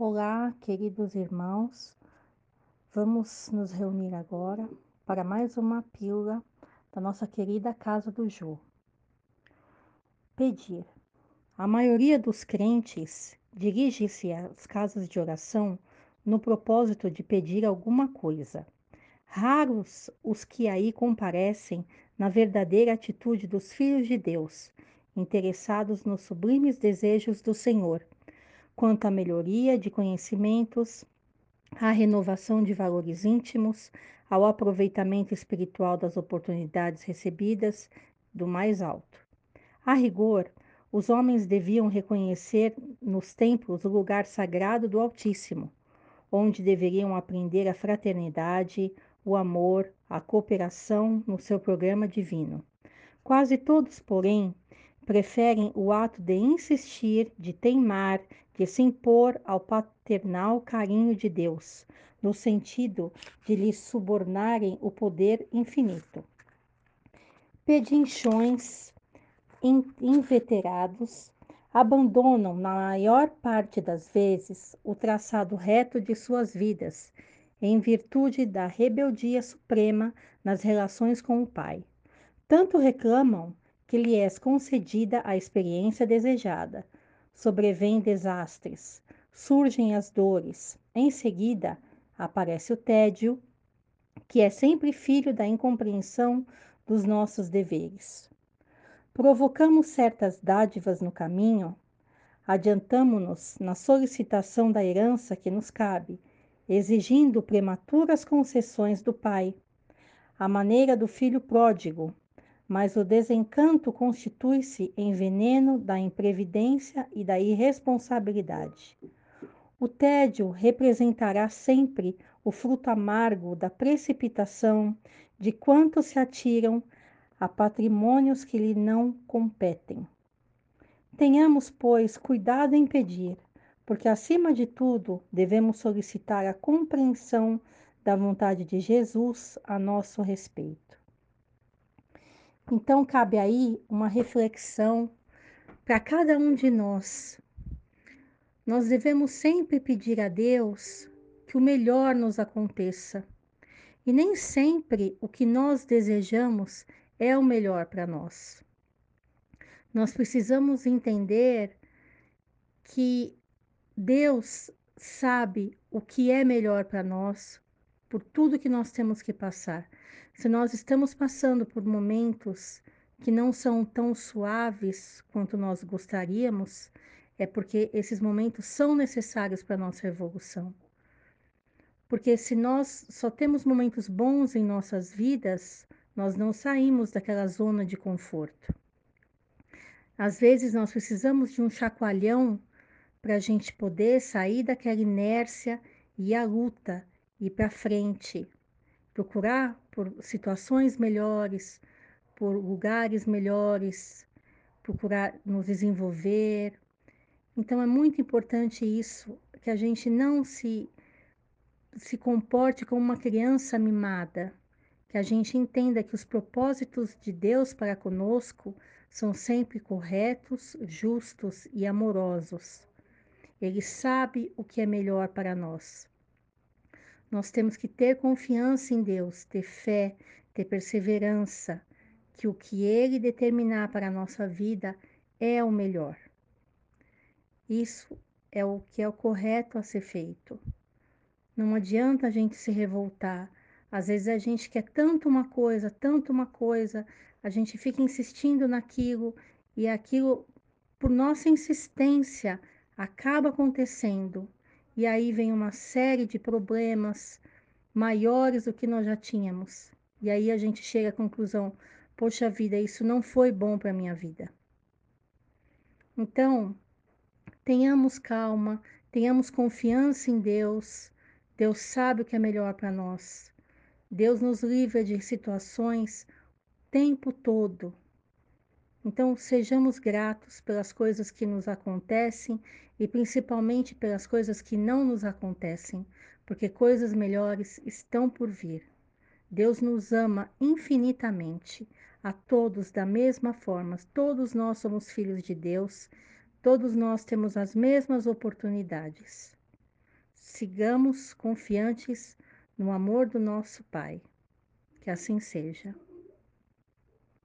Olá, queridos irmãos. Vamos nos reunir agora para mais uma pílula da nossa querida Casa do Jô. Pedir. A maioria dos crentes dirige-se às casas de oração no propósito de pedir alguma coisa. Raros os que aí comparecem na verdadeira atitude dos filhos de Deus, interessados nos sublimes desejos do Senhor quanto à melhoria de conhecimentos, à renovação de valores íntimos, ao aproveitamento espiritual das oportunidades recebidas do mais alto. A rigor, os homens deviam reconhecer nos templos o lugar sagrado do Altíssimo, onde deveriam aprender a fraternidade, o amor, a cooperação no seu programa divino. Quase todos, porém, preferem o ato de insistir, de teimar, de se impor ao paternal carinho de Deus, no sentido de lhe subornarem o poder infinito. Pedinchões inveterados abandonam, na maior parte das vezes, o traçado reto de suas vidas, em virtude da rebeldia suprema nas relações com o Pai. Tanto reclamam que lhe é concedida a experiência desejada. Sobrevêm desastres, surgem as dores. Em seguida, aparece o tédio, que é sempre filho da incompreensão dos nossos deveres. Provocamos certas dádivas no caminho, adiantamo-nos na solicitação da herança que nos cabe, exigindo prematuras concessões do Pai, à maneira do filho pródigo, mas o desencanto constitui-se em veneno da imprevidência e da irresponsabilidade. O tédio representará sempre o fruto amargo da precipitação de quantos se atiram a patrimônios que lhe não competem. Tenhamos, pois, cuidado em pedir, porque, acima de tudo, devemos solicitar a compreensão da vontade de Jesus a nosso respeito. Então, cabe aí uma reflexão para cada um de nós. Nós devemos sempre pedir a Deus que o melhor nos aconteça. E nem sempre o que nós desejamos é o melhor para nós. Nós precisamos entender que Deus sabe o que é melhor para nós, por tudo que nós temos que passar. Se nós estamos passando por momentos que não são tão suaves quanto nós gostaríamos, é porque esses momentos são necessários para a nossa evolução. Porque se nós só temos momentos bons em nossas vidas, nós não saímos daquela zona de conforto. Às vezes nós precisamos de um chacoalhão para a gente poder sair daquela inércia e a luta ir para frente, procurar por situações melhores, por lugares melhores, procurar nos desenvolver. Então é muito importante isso, que a gente não se se comporte como uma criança mimada, que a gente entenda que os propósitos de Deus para conosco são sempre corretos, justos e amorosos. Ele sabe o que é melhor para nós. Nós temos que ter confiança em Deus, ter fé, ter perseverança, que o que Ele determinar para a nossa vida é o melhor. Isso é o que é o correto a ser feito. Não adianta a gente se revoltar. Às vezes a gente quer tanto uma coisa, tanto uma coisa, a gente fica insistindo naquilo e aquilo, por nossa insistência, acaba acontecendo e aí vem uma série de problemas maiores do que nós já tínhamos. E aí a gente chega à conclusão: poxa vida, isso não foi bom para a minha vida. Então, tenhamos calma, tenhamos confiança em Deus. Deus sabe o que é melhor para nós. Deus nos livra de situações o tempo todo. Então, sejamos gratos pelas coisas que nos acontecem e principalmente pelas coisas que não nos acontecem, porque coisas melhores estão por vir. Deus nos ama infinitamente, a todos da mesma forma. Todos nós somos filhos de Deus, todos nós temos as mesmas oportunidades. sigamos confiantes no amor do nosso Pai. Que assim seja.